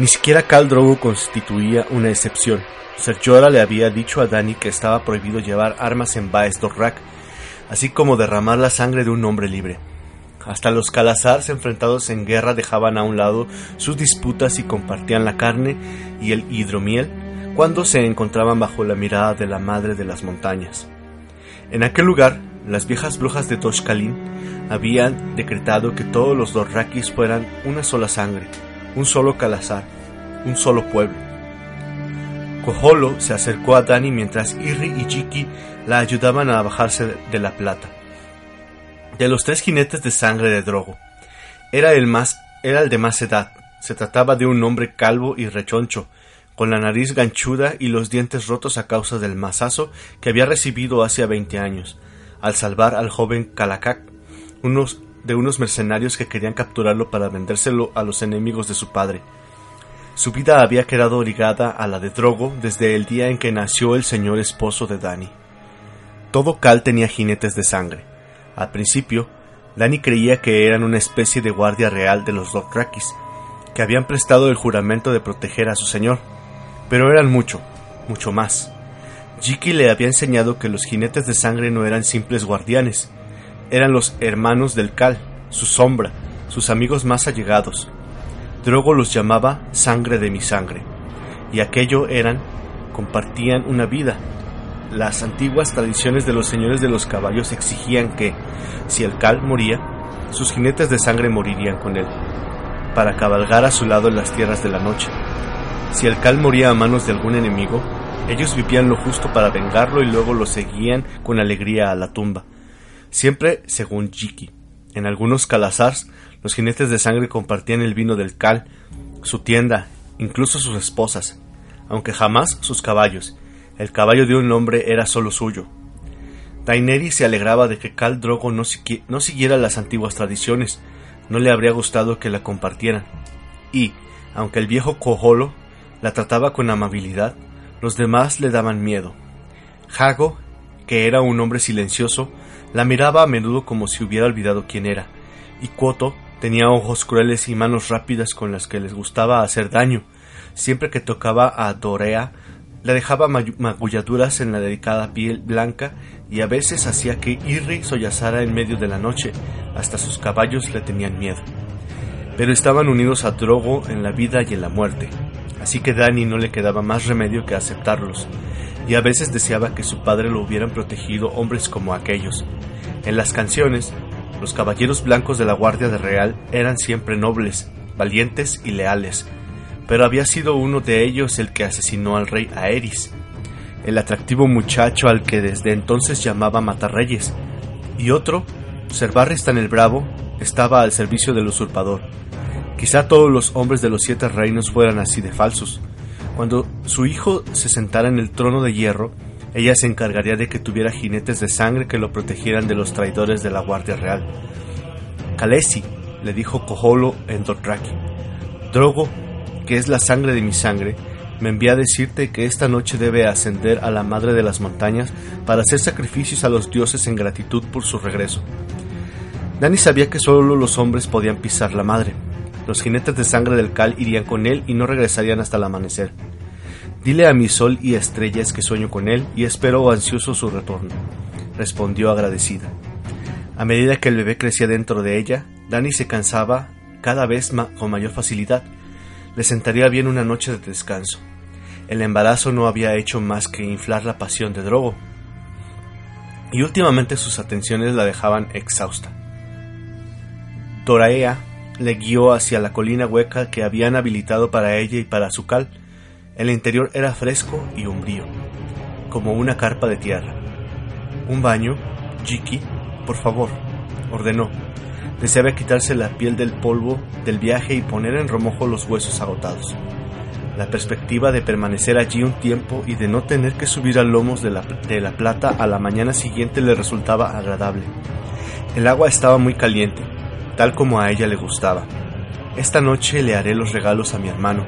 Ni siquiera Caldrogo constituía una excepción. Serjora le había dicho a Dani que estaba prohibido llevar armas en Baes Dorrak, así como derramar la sangre de un hombre libre. Hasta los Calazars enfrentados en guerra dejaban a un lado sus disputas y compartían la carne y el hidromiel cuando se encontraban bajo la mirada de la madre de las montañas. En aquel lugar, las viejas brujas de Toshkalin habían decretado que todos los Dorrakis fueran una sola sangre, un solo calazar, un solo pueblo. Koholo se acercó a Dani mientras Irri y Jiki la ayudaban a bajarse de la plata. De los tres jinetes de sangre de Drogo, era el más era el de más edad. Se trataba de un hombre calvo y rechoncho, con la nariz ganchuda y los dientes rotos a causa del mazazo que había recibido hace veinte años, al salvar al joven Kalakak unos, de unos mercenarios que querían capturarlo para vendérselo a los enemigos de su padre. Su vida había quedado ligada a la de Drogo desde el día en que nació el señor esposo de Dani. Todo Cal tenía jinetes de sangre. Al principio, Dani creía que eran una especie de guardia real de los Dothrakis, que habían prestado el juramento de proteger a su señor, pero eran mucho, mucho más. Jiki le había enseñado que los jinetes de sangre no eran simples guardianes, eran los hermanos del Cal, su sombra, sus amigos más allegados. Drogo los llamaba sangre de mi sangre, y aquello eran, compartían una vida, las antiguas tradiciones de los señores de los caballos exigían que, si el cal moría, sus jinetes de sangre morirían con él, para cabalgar a su lado en las tierras de la noche. Si el cal moría a manos de algún enemigo, ellos vivían lo justo para vengarlo y luego lo seguían con alegría a la tumba. Siempre según Jiki. En algunos calazars, los jinetes de sangre compartían el vino del cal, su tienda, incluso sus esposas, aunque jamás sus caballos, el caballo de un hombre era solo suyo. Daineri se alegraba de que Cal Drogo no, siguiera las antiguas tradiciones, no le habría gustado que la compartieran. Y, aunque el viejo Cojolo la trataba con amabilidad, los demás le daban miedo. Hago, que era un hombre silencioso, la miraba a menudo como si hubiera olvidado quién era, y Cuoto tenía ojos crueles y manos rápidas con las que les gustaba hacer daño. Siempre que tocaba a Dorea, le dejaba magulladuras en la delicada piel blanca y a veces hacía que Irri sollozara en medio de la noche, hasta sus caballos le tenían miedo. Pero estaban unidos a Drogo en la vida y en la muerte, así que Dani no le quedaba más remedio que aceptarlos, y a veces deseaba que su padre lo hubieran protegido hombres como aquellos. En las canciones, los caballeros blancos de la Guardia de Real eran siempre nobles, valientes y leales, pero había sido uno de ellos el que asesinó al rey Aeris, el atractivo muchacho al que desde entonces llamaba Matarreyes, y otro, Serbarristan el Bravo, estaba al servicio del usurpador. Quizá todos los hombres de los siete reinos fueran así de falsos. Cuando su hijo se sentara en el trono de hierro, ella se encargaría de que tuviera jinetes de sangre que lo protegieran de los traidores de la Guardia Real. Kalesi, le dijo Koholo en Dothraki. Drogo que es la sangre de mi sangre, me envía a decirte que esta noche debe ascender a la madre de las montañas para hacer sacrificios a los dioses en gratitud por su regreso. Dani sabía que solo los hombres podían pisar la madre. Los jinetes de sangre del Cal irían con él y no regresarían hasta el amanecer. Dile a mi sol y estrellas que sueño con él y espero ansioso su retorno, respondió agradecida. A medida que el bebé crecía dentro de ella, Dani se cansaba cada vez con mayor facilidad le sentaría bien una noche de descanso. El embarazo no había hecho más que inflar la pasión de Drogo, y últimamente sus atenciones la dejaban exhausta. Doraea le guió hacia la colina hueca que habían habilitado para ella y para su cal. El interior era fresco y umbrío, como una carpa de tierra. Un baño, Jiki, por favor, ordenó, Deseaba quitarse la piel del polvo del viaje y poner en remojo los huesos agotados. La perspectiva de permanecer allí un tiempo y de no tener que subir a lomos de la, de la plata a la mañana siguiente le resultaba agradable. El agua estaba muy caliente, tal como a ella le gustaba. Esta noche le haré los regalos a mi hermano,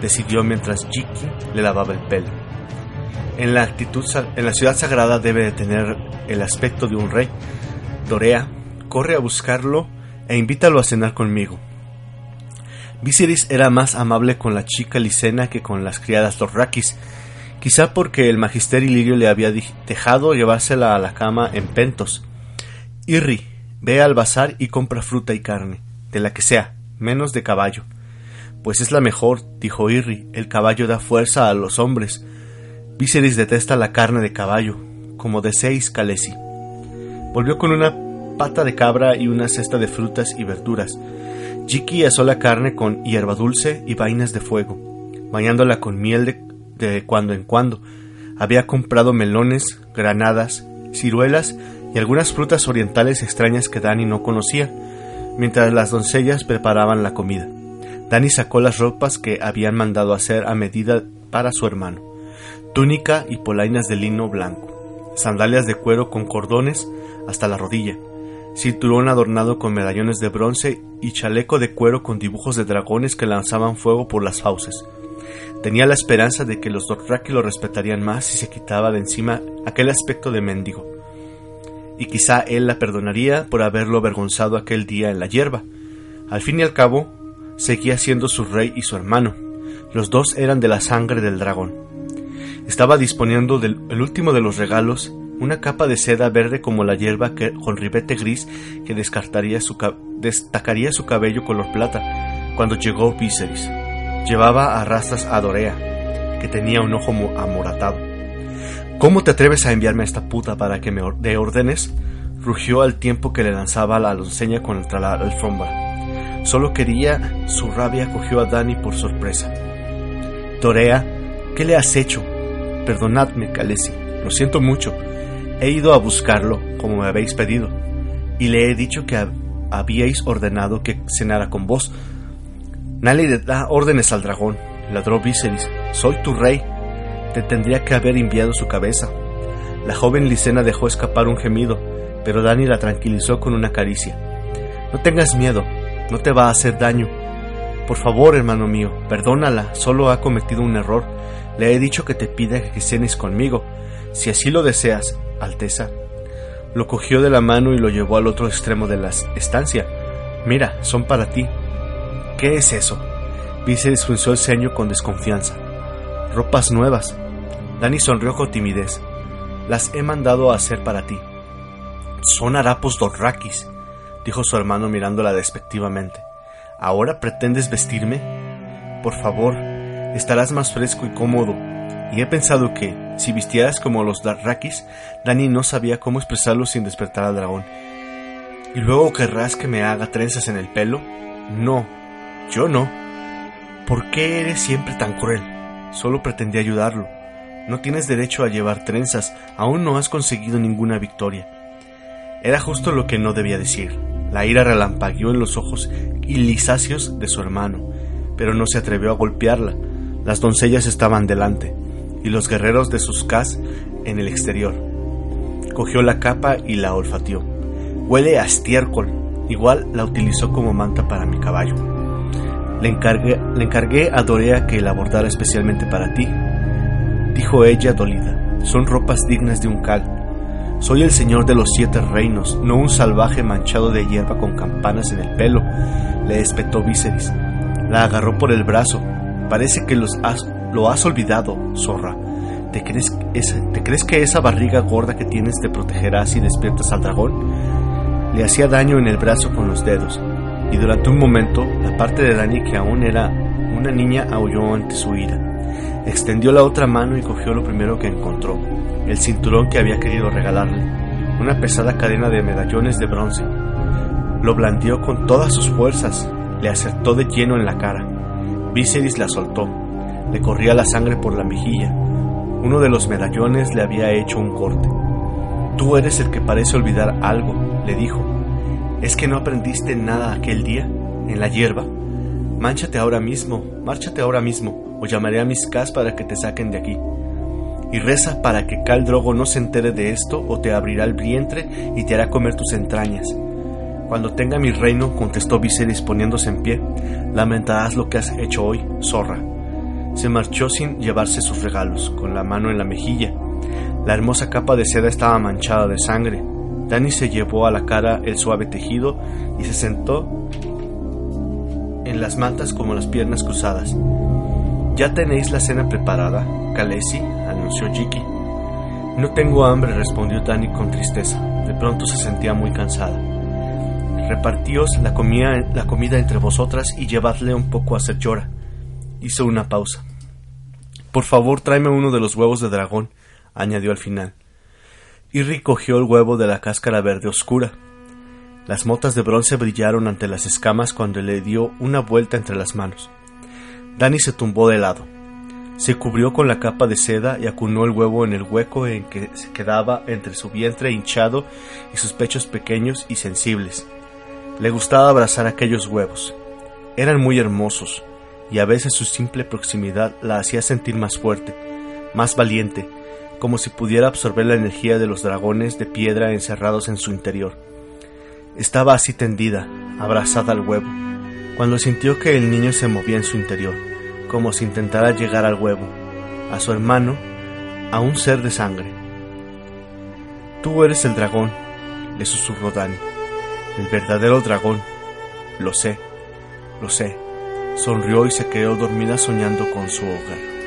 decidió mientras Jiki le lavaba el pelo. En la, actitud, en la ciudad sagrada debe de tener el aspecto de un rey. Dorea corre a buscarlo e invítalo a cenar conmigo. Viserys era más amable con la chica Licena que con las criadas Dorrakis, quizá porque el magister Ilirio le había dejado llevársela a la cama en pentos. Irri, ve al bazar y compra fruta y carne, de la que sea, menos de caballo. Pues es la mejor, dijo Irri, el caballo da fuerza a los hombres. Viserys detesta la carne de caballo, como deseéis, Calesi. Volvió con una pata de cabra y una cesta de frutas y verduras. Jiki asó la carne con hierba dulce y vainas de fuego, bañándola con miel de, de cuando en cuando. Había comprado melones, granadas, ciruelas y algunas frutas orientales extrañas que Dani no conocía, mientras las doncellas preparaban la comida. Dani sacó las ropas que habían mandado hacer a medida para su hermano, túnica y polainas de lino blanco, sandalias de cuero con cordones hasta la rodilla, cinturón adornado con medallones de bronce y chaleco de cuero con dibujos de dragones que lanzaban fuego por las fauces. Tenía la esperanza de que los Dothraki lo respetarían más si se quitaba de encima aquel aspecto de mendigo. Y quizá él la perdonaría por haberlo avergonzado aquel día en la hierba. Al fin y al cabo, seguía siendo su rey y su hermano. Los dos eran de la sangre del dragón. Estaba disponiendo del último de los regalos una capa de seda verde como la hierba con ribete gris que descartaría destacaría su cabello color plata cuando llegó Viserys. Llevaba a rastras a Dorea, que tenía un ojo amoratado. ¿Cómo te atreves a enviarme a esta puta para que me dé órdenes? Rugió al tiempo que le lanzaba la alonceña contra la alfombra. Solo quería, su rabia cogió a Dani por sorpresa. Torea, ¿qué le has hecho? Perdonadme, Calesi, lo siento mucho. He ido a buscarlo, como me habéis pedido, y le he dicho que habíais ordenado que cenara con vos. Nadie da órdenes al dragón, ladró Viserys. Soy tu rey, te tendría que haber enviado su cabeza. La joven Licena dejó escapar un gemido, pero Dani la tranquilizó con una caricia. No tengas miedo, no te va a hacer daño. Por favor, hermano mío, perdónala, solo ha cometido un error. Le he dicho que te pida que cenes conmigo, si así lo deseas, Alteza. Lo cogió de la mano y lo llevó al otro extremo de la estancia. Mira, son para ti. ¿Qué es eso? Vice frunció el ceño con desconfianza. Ropas nuevas. Dani sonrió con timidez. Las he mandado a hacer para ti. Son harapos dorraquis, dijo su hermano mirándola despectivamente. ¿Ahora pretendes vestirme? Por favor, estarás más fresco y cómodo. Y he pensado que, si vistieras como los Darrakis, Dani no sabía cómo expresarlo sin despertar al dragón. ¿Y luego querrás que me haga trenzas en el pelo? No, yo no. ¿Por qué eres siempre tan cruel? Solo pretendí ayudarlo. No tienes derecho a llevar trenzas, aún no has conseguido ninguna victoria. Era justo lo que no debía decir. La ira relampagueó en los ojos ilisáceos de su hermano, pero no se atrevió a golpearla. Las doncellas estaban delante, y los guerreros de sus cas en el exterior. Cogió la capa y la olfateó. Huele a estiércol. Igual la utilizó como manta para mi caballo. Le encargué, le encargué a Dorea que la bordara especialmente para ti. Dijo ella dolida. Son ropas dignas de un cal. Soy el señor de los siete reinos, no un salvaje manchado de hierba con campanas en el pelo, le espetó Viserys. La agarró por el brazo. Parece que los lo has olvidado, zorra. ¿Te crees, ¿Te crees que esa barriga gorda que tienes te protegerá si despiertas al dragón? Le hacía daño en el brazo con los dedos y durante un momento la parte de Dani que aún era una niña aulló ante su ira. Extendió la otra mano y cogió lo primero que encontró, el cinturón que había querido regalarle, una pesada cadena de medallones de bronce. Lo blandió con todas sus fuerzas, le acertó de lleno en la cara. Viserys la soltó, le corría la sangre por la mejilla. Uno de los medallones le había hecho un corte. Tú eres el que parece olvidar algo, le dijo, ¿Es que no aprendiste nada aquel día, en la hierba? Mánchate ahora mismo, márchate ahora mismo, o llamaré a mis cas para que te saquen de aquí. Y reza para que Cal Drogo no se entere de esto, o te abrirá el vientre y te hará comer tus entrañas. Cuando tenga mi reino, contestó Viserys poniéndose en pie, lamentarás lo que has hecho hoy, zorra. Se marchó sin llevarse sus regalos, con la mano en la mejilla. La hermosa capa de seda estaba manchada de sangre, Dani se llevó a la cara el suave tejido y se sentó en las mantas como las piernas cruzadas. ¿Ya tenéis la cena preparada, Kalesi? anunció Jiki. No tengo hambre, respondió Dani con tristeza. De pronto se sentía muy cansada. Repartíos la comida, la comida entre vosotras y llevadle un poco a Serjora. Hizo una pausa. Por favor, tráeme uno de los huevos de dragón, añadió al final. Irri cogió el huevo de la cáscara verde oscura. Las motas de bronce brillaron ante las escamas cuando le dio una vuelta entre las manos. Dani se tumbó de lado. Se cubrió con la capa de seda y acunó el huevo en el hueco en que se quedaba entre su vientre hinchado y sus pechos pequeños y sensibles. Le gustaba abrazar aquellos huevos. Eran muy hermosos, y a veces su simple proximidad la hacía sentir más fuerte, más valiente, como si pudiera absorber la energía de los dragones de piedra encerrados en su interior. Estaba así tendida, abrazada al huevo, cuando sintió que el niño se movía en su interior, como si intentara llegar al huevo, a su hermano, a un ser de sangre. Tú eres el dragón, le susurró Dani, el verdadero dragón. Lo sé, lo sé. Sonrió y se quedó dormida soñando con su hogar.